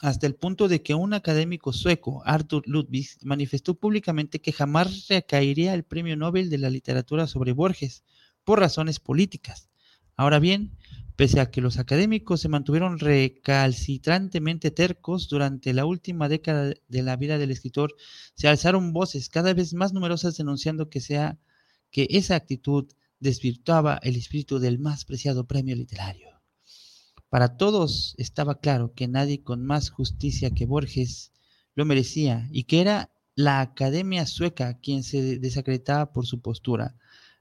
hasta el punto de que un académico sueco, Arthur Ludwig, manifestó públicamente que jamás recaería el premio Nobel de la literatura sobre Borges por razones políticas. Ahora bien, pese a que los académicos se mantuvieron recalcitrantemente tercos durante la última década de la vida del escritor, se alzaron voces cada vez más numerosas denunciando que sea que esa actitud desvirtuaba el espíritu del más preciado premio literario. Para todos estaba claro que nadie con más justicia que Borges lo merecía y que era la Academia Sueca quien se desacreditaba por su postura.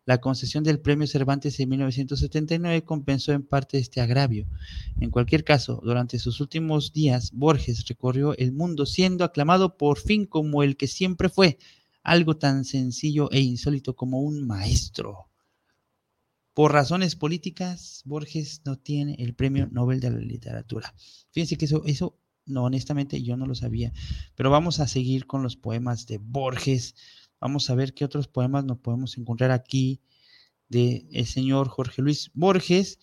La concesión del premio Cervantes en 1979 compensó en parte este agravio. En cualquier caso, durante sus últimos días, Borges recorrió el mundo siendo aclamado por fin como el que siempre fue, algo tan sencillo e insólito como un maestro. Por razones políticas, Borges no tiene el premio Nobel de la Literatura. Fíjense que eso, eso, no, honestamente yo no lo sabía. Pero vamos a seguir con los poemas de Borges. Vamos a ver qué otros poemas nos podemos encontrar aquí de el señor Jorge Luis Borges.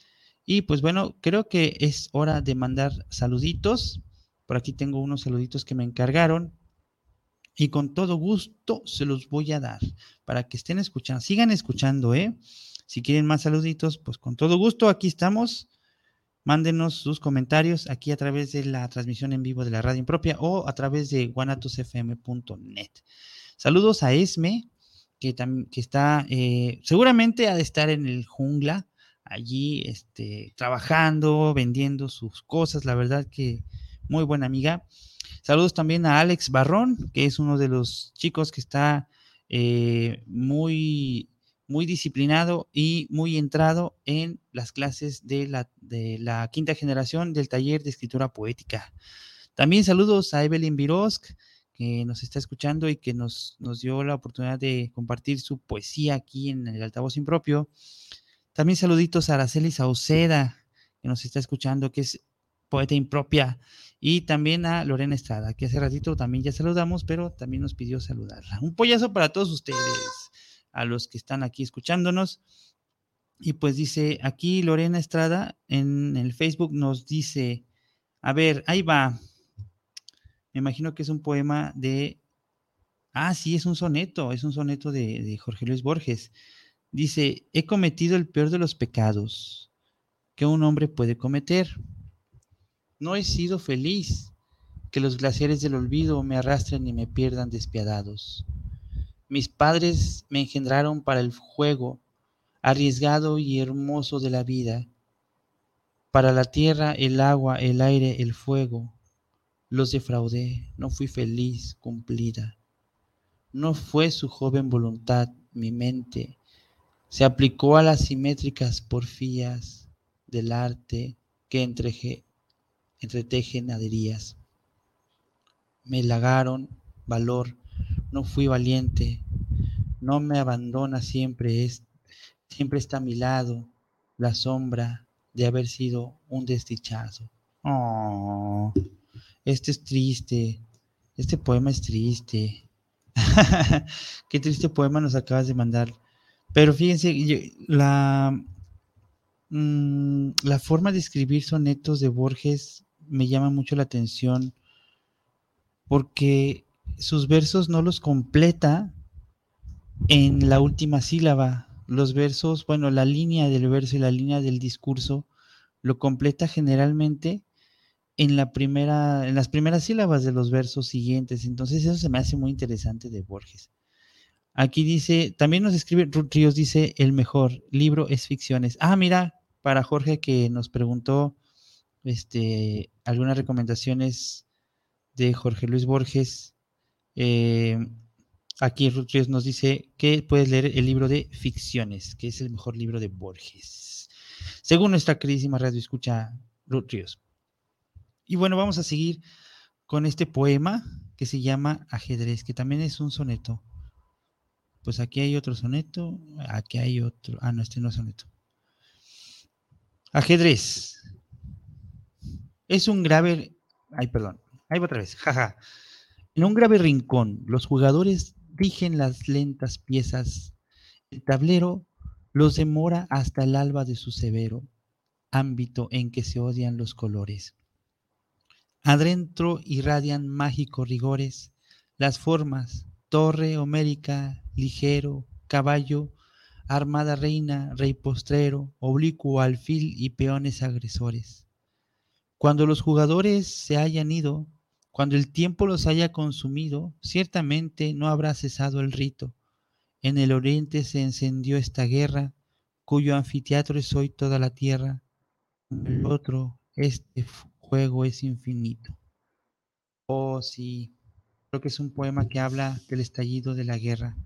Y pues bueno, creo que es hora de mandar saluditos. Por aquí tengo unos saluditos que me encargaron. Y con todo gusto se los voy a dar para que estén escuchando. Sigan escuchando, ¿eh? Si quieren más saluditos, pues con todo gusto, aquí estamos. Mándenos sus comentarios aquí a través de la transmisión en vivo de la radio impropia o a través de guanatosfm.net. Saludos a Esme, que, está, eh, seguramente ha de estar en el jungla, allí este, trabajando, vendiendo sus cosas, la verdad que muy buena amiga. Saludos también a Alex Barrón, que es uno de los chicos que está eh, muy muy disciplinado y muy entrado en las clases de la, de la quinta generación del taller de escritura poética. También saludos a Evelyn Virosk, que nos está escuchando y que nos, nos dio la oportunidad de compartir su poesía aquí en el altavoz impropio. También saluditos a Araceli Sauceda, que nos está escuchando, que es poeta impropia, y también a Lorena Estrada, que hace ratito también ya saludamos, pero también nos pidió saludarla. Un pollazo para todos ustedes a los que están aquí escuchándonos. Y pues dice aquí Lorena Estrada en el Facebook nos dice, a ver, ahí va. Me imagino que es un poema de... Ah, sí, es un soneto, es un soneto de, Jorge Luis Borges. Dice, he cometido el peor de los pecados que un hombre puede cometer. No he sido feliz, que los glaciares del olvido me arrastren y me pierdan despiadados. Mis padres me engendraron para el juego arriesgado y hermoso de la vida, para la tierra, el agua, el aire, el fuego. Los defraudé, no fui feliz, cumplida. No fue su joven voluntad, mi mente. Se aplicó a las simétricas porfías del arte que entreje, entreteje naderías. Me lagaron valor, no fui valiente, no me abandona siempre, es, siempre está a mi lado la sombra de haber sido un desdichado. Este es triste, este poema es triste. *laughs* Qué triste poema nos acabas de mandar. Pero fíjense, la, mm, la forma de escribir sonetos de Borges me llama mucho la atención porque sus versos no los completa en la última sílaba. Los versos, bueno, la línea del verso y la línea del discurso lo completa generalmente en la primera, en las primeras sílabas de los versos siguientes. Entonces, eso se me hace muy interesante de Borges. Aquí dice, también nos escribe Ríos, dice, el mejor libro es ficciones. Ah, mira, para Jorge que nos preguntó este, algunas recomendaciones de Jorge Luis Borges eh, aquí Ruth Ríos nos dice que puedes leer el libro de ficciones, que es el mejor libro de Borges. Según nuestra queridísima radio escucha Ruth Ríos. Y bueno, vamos a seguir con este poema que se llama Ajedrez, que también es un soneto. Pues aquí hay otro soneto, aquí hay otro. Ah, no, este no es soneto. Ajedrez. Es un grave. Ay, perdón. Ahí va otra vez. Jaja. En un grave rincón, los jugadores rigen las lentas piezas. El tablero los demora hasta el alba de su severo ámbito en que se odian los colores. Adentro irradian mágicos rigores las formas, torre homérica, ligero, caballo, armada reina, rey postrero, oblicuo alfil y peones agresores. Cuando los jugadores se hayan ido, cuando el tiempo los haya consumido, ciertamente no habrá cesado el rito. En el oriente se encendió esta guerra, cuyo anfiteatro es hoy toda la tierra. El otro, este juego es infinito. Oh, sí, creo que es un poema que habla del estallido de la guerra.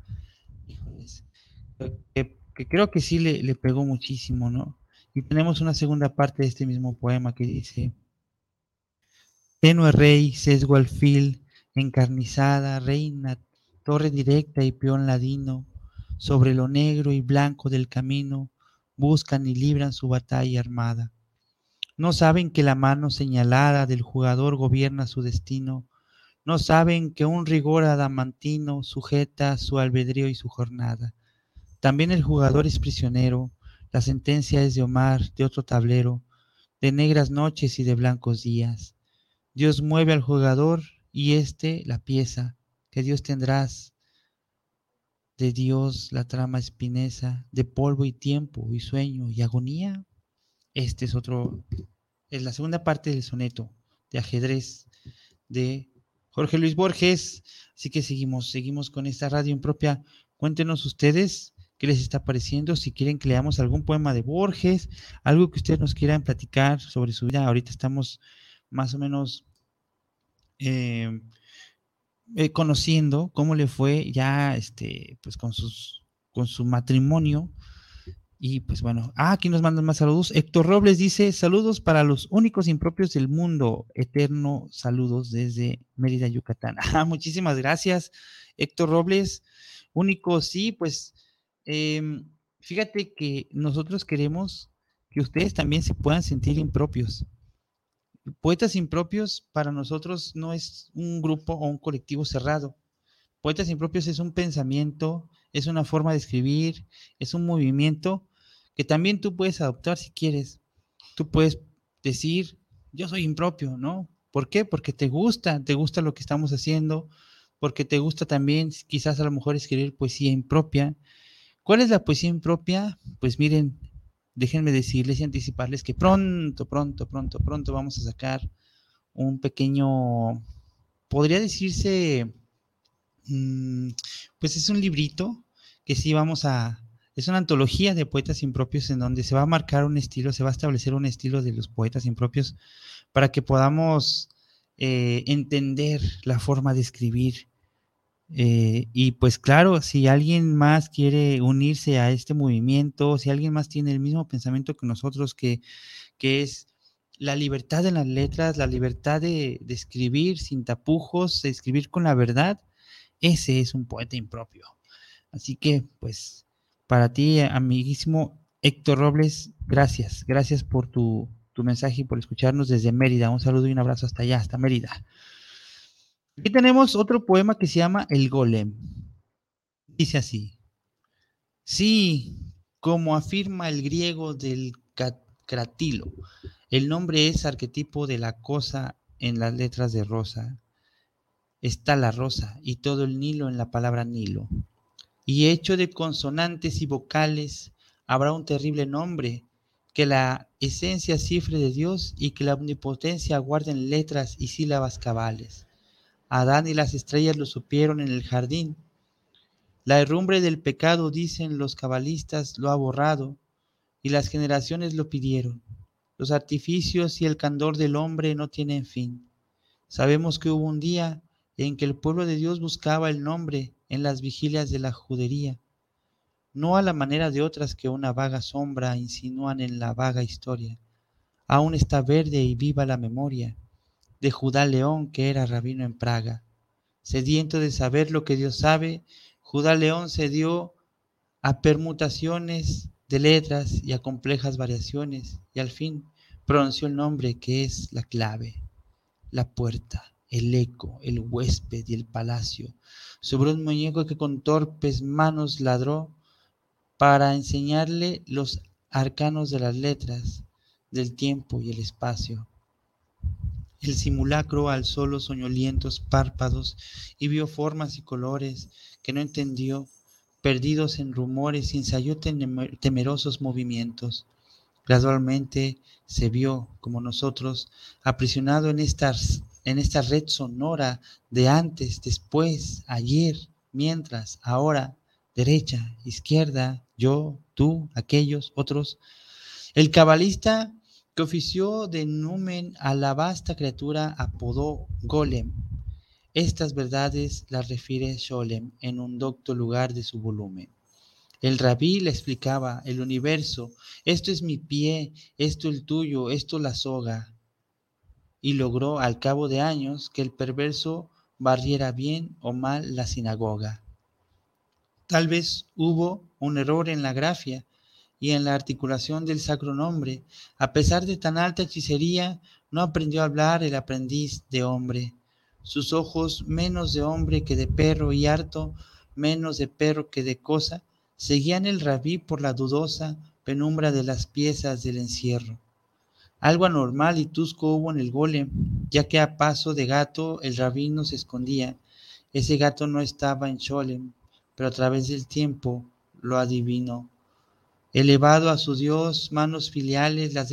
Que, creo que sí le, le pegó muchísimo, ¿no? Y tenemos una segunda parte de este mismo poema que dice, Tenue rey, sesgo alfil, encarnizada, reina, torre directa y peón ladino, sobre lo negro y blanco del camino, buscan y libran su batalla armada. No saben que la mano señalada del jugador gobierna su destino. No saben que un rigor adamantino sujeta su albedrío y su jornada. También el jugador es prisionero. La sentencia es de Omar, de otro tablero, de negras noches y de blancos días. Dios mueve al jugador y éste la pieza que Dios tendrás. De Dios la trama espinesa, de polvo y tiempo y sueño y agonía. Este es otro, es la segunda parte del soneto de ajedrez de Jorge Luis Borges. Así que seguimos, seguimos con esta radio impropia. Cuéntenos ustedes qué les está pareciendo, si quieren que leamos algún poema de Borges, algo que ustedes nos quieran platicar sobre su vida. Ahorita estamos más o menos eh, eh, conociendo cómo le fue ya este, pues con, sus, con su matrimonio. Y pues bueno, ah, aquí nos mandan más saludos. Héctor Robles dice, saludos para los únicos impropios del mundo. Eterno saludos desde Mérida, Yucatán. *laughs* Ah, muchísimas gracias, Héctor Robles. Único, sí, pues em, fíjate que nosotros queremos que ustedes también se puedan sentir impropios. Poetas Impropios para nosotros no es un grupo o un colectivo cerrado. Poetas Impropios es un pensamiento, es una forma de escribir, es un movimiento que también tú puedes adoptar si quieres. Tú puedes decir, yo soy impropio, ¿no? ¿Por qué? Porque te gusta, te gusta lo que estamos haciendo, porque te gusta también quizás a lo mejor escribir poesía impropia. ¿Cuál es la poesía impropia? Pues miren, déjenme decirles y anticiparles que pronto, pronto, pronto, pronto vamos a sacar un pequeño, podría decirse, mm, pues es un librito que sí vamos a, es una antología de poetas impropios en donde se va a marcar un estilo, se va a establecer un estilo de los poetas impropios para que podamos eh, entender la forma de escribir eh, y pues claro, si alguien más quiere unirse a este movimiento, si alguien más tiene el mismo pensamiento que nosotros, que, que es la libertad en las letras, la libertad de, de, escribir sin tapujos, de escribir con la verdad, ese es un poeta impropio. Así que, pues, para ti, amiguísimo Héctor Robles, gracias, gracias por tu, tu mensaje y por escucharnos desde Mérida. Un saludo y un abrazo hasta allá, hasta Mérida. Aquí tenemos otro poema que se llama El Golem. Dice así. Sí, como afirma el griego del cratilo, el nombre es arquetipo de la cosa en las letras de rosa. Está la rosa y todo el Nilo en la palabra Nilo. Y hecho de consonantes y vocales, habrá un terrible nombre que la esencia cifre de Dios y que la omnipotencia guarden letras y sílabas cabales. Adán y las estrellas lo supieron en el jardín. La herrumbre del pecado, dicen los cabalistas, lo ha borrado, y las generaciones lo pidieron. Los artificios y el candor del hombre no tienen fin. Sabemos que hubo un día en que el pueblo de Dios buscaba el nombre en las vigilias de la judería, no a la manera de otras que una vaga sombra insinúan en la vaga historia. Aún está verde y viva la memoria de Judá León, que era rabino en Praga. Sediento de saber lo que Dios sabe, Judá León se dio a permutaciones de letras y a complejas variaciones, y al fin pronunció el nombre que es la clave, la puerta, el eco, el huésped y el palacio, sobre un muñeco que con torpes manos ladró para enseñarle los arcanos de las letras, del tiempo y el espacio. El simulacro alzó los soñolientos párpados y vio formas y colores que no entendió, perdidos en rumores, ensayó temerosos movimientos. Gradualmente se vio, como nosotros, aprisionado en, en esta red sonora de antes, después, ayer, mientras, ahora, derecha, izquierda, yo, tú, aquellos, otros. El cabalista que ofició de numen a la vasta criatura apodó Golem. Estas verdades las refiere Sholem en un docto lugar de su volumen. El rabí le explicaba el universo, esto es mi pie, esto el tuyo, esto la soga. Y logró al cabo de años que el perverso barriera bien o mal la sinagoga. Tal vez hubo un error en la grafia y en la articulación del sacro nombre. A pesar de tan alta hechicería, no aprendió a hablar el aprendiz de hombre. Sus ojos, menos de hombre que de perro y harto, menos de perro que de cosa, seguían el rabí por la dudosa penumbra de las piezas del encierro. Algo anormal y tusco hubo en el golem, ya que a paso de gato el rabino se escondía. Ese gato no estaba en Sholem, pero a través del tiempo lo adivinó. Elevado a su Dios, manos filiales, las,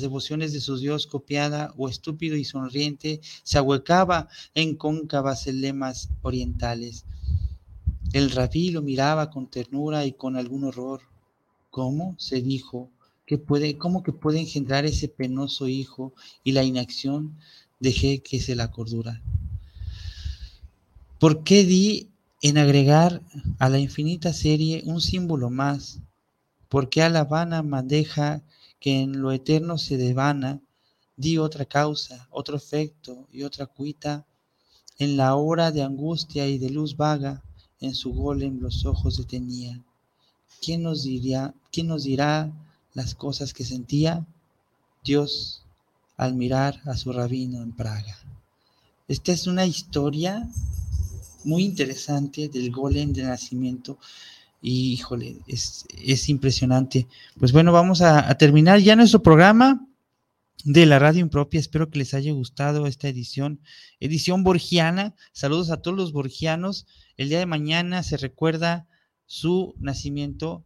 devociones de su Dios copiada o estúpido y sonriente, se ahuecaba en cóncavas lemas orientales. El rabí lo miraba con ternura y con algún horror. ¿Cómo? se dijo, que puede, cómo que puede engendrar ese penoso hijo y la inacción dejé que se la cordura. ¿Por qué di en agregar a la infinita serie un símbolo más? ¿Por qué a la vana madeja que en lo eterno se devana, di otra causa, otro efecto y otra cuita en la hora de angustia y de luz vaga? en su golem los ojos detenía. ¿Quién nos, diría, ¿Quién nos dirá las cosas que sentía? Dios al mirar a su rabino en Praga. Esta es una historia muy interesante del golem de nacimiento. Y híjole, es, es impresionante. Pues bueno, vamos a, a terminar ya nuestro programa de la radio impropia. Espero que les haya gustado esta edición, edición borgiana. Saludos a todos los borgianos. El día de mañana se recuerda su nacimiento,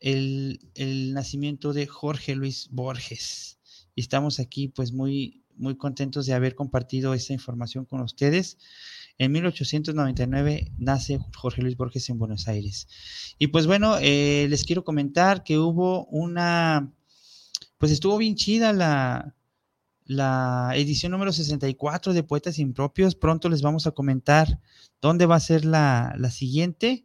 el, nacimiento de Jorge Luis Borges. Y estamos aquí pues muy, muy contentos de haber compartido esta información con ustedes. En 1899 nace Jorge Luis Borges en Buenos Aires. Y pues bueno, eh, les quiero comentar que hubo una, pues estuvo bien chida la, la edición número 64 de Poetas Impropios. Pronto les vamos a comentar dónde va a ser la, siguiente.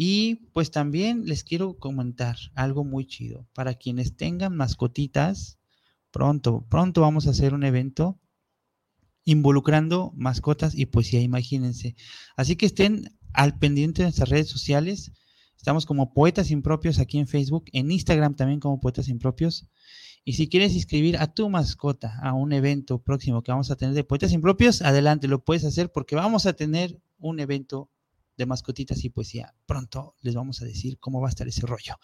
Y pues también les quiero comentar algo muy chido. Para quienes tengan mascotitas, pronto, pronto vamos a hacer un evento involucrando mascotas y poesía, imagínense. Así que estén al pendiente de nuestras redes sociales. Estamos como Poetas Impropios aquí en Facebook, en Instagram también como Poetas Impropios. Y si quieres inscribir a tu mascota a un evento próximo que vamos a tener de Poetas Impropios, adelante, lo puedes hacer porque vamos a tener un evento de mascotitas y poesía. Pronto les vamos a decir cómo va a estar ese rollo.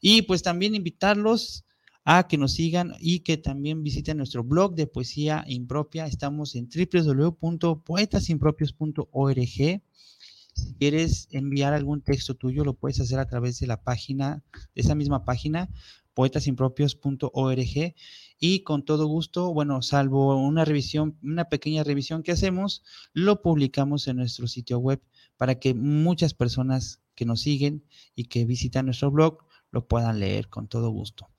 Y pues también invitarlos a que nos sigan y que también visiten nuestro blog de poesía impropia. Estamos en www.poetasimpropios.org. Si quieres enviar algún texto tuyo, lo puedes hacer a través de la página, de esa misma página, poetasimpropios.org y con todo gusto, bueno, salvo una revisión, una pequeña revisión que hacemos, lo publicamos en nuestro sitio web para que muchas personas que nos siguen y que visitan nuestro blog lo puedan leer con todo gusto.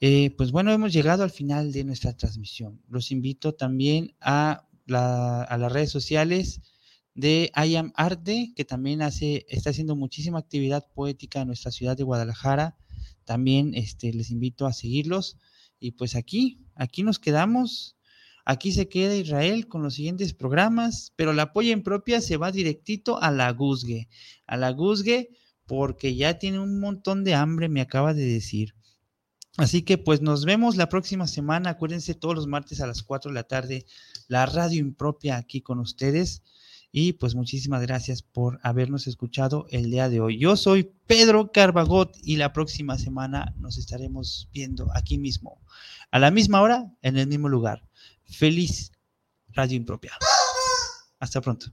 Eh, pues bueno, hemos llegado al final de nuestra transmisión. Los invito también a, las redes sociales de I Am Arte, que también hace, está haciendo muchísima actividad poética en nuestra ciudad de Guadalajara también este, les invito a seguirlos. Y pues aquí, aquí nos quedamos Aquí se queda Israel con los siguientes programas, pero la polla impropia se va directito a la Guzgue. A la Guzgue porque ya tiene un montón de hambre, me acaba de decir. Así que pues nos vemos la próxima semana. Acuérdense todos los martes a las 4 de la tarde, la radio impropia aquí con ustedes. Y pues muchísimas gracias por habernos escuchado el día de hoy. Yo soy Pedro Carbagot y la próxima semana nos estaremos viendo aquí mismo, a la misma hora, en el mismo lugar. Feliz Radio Impropia. Hasta pronto.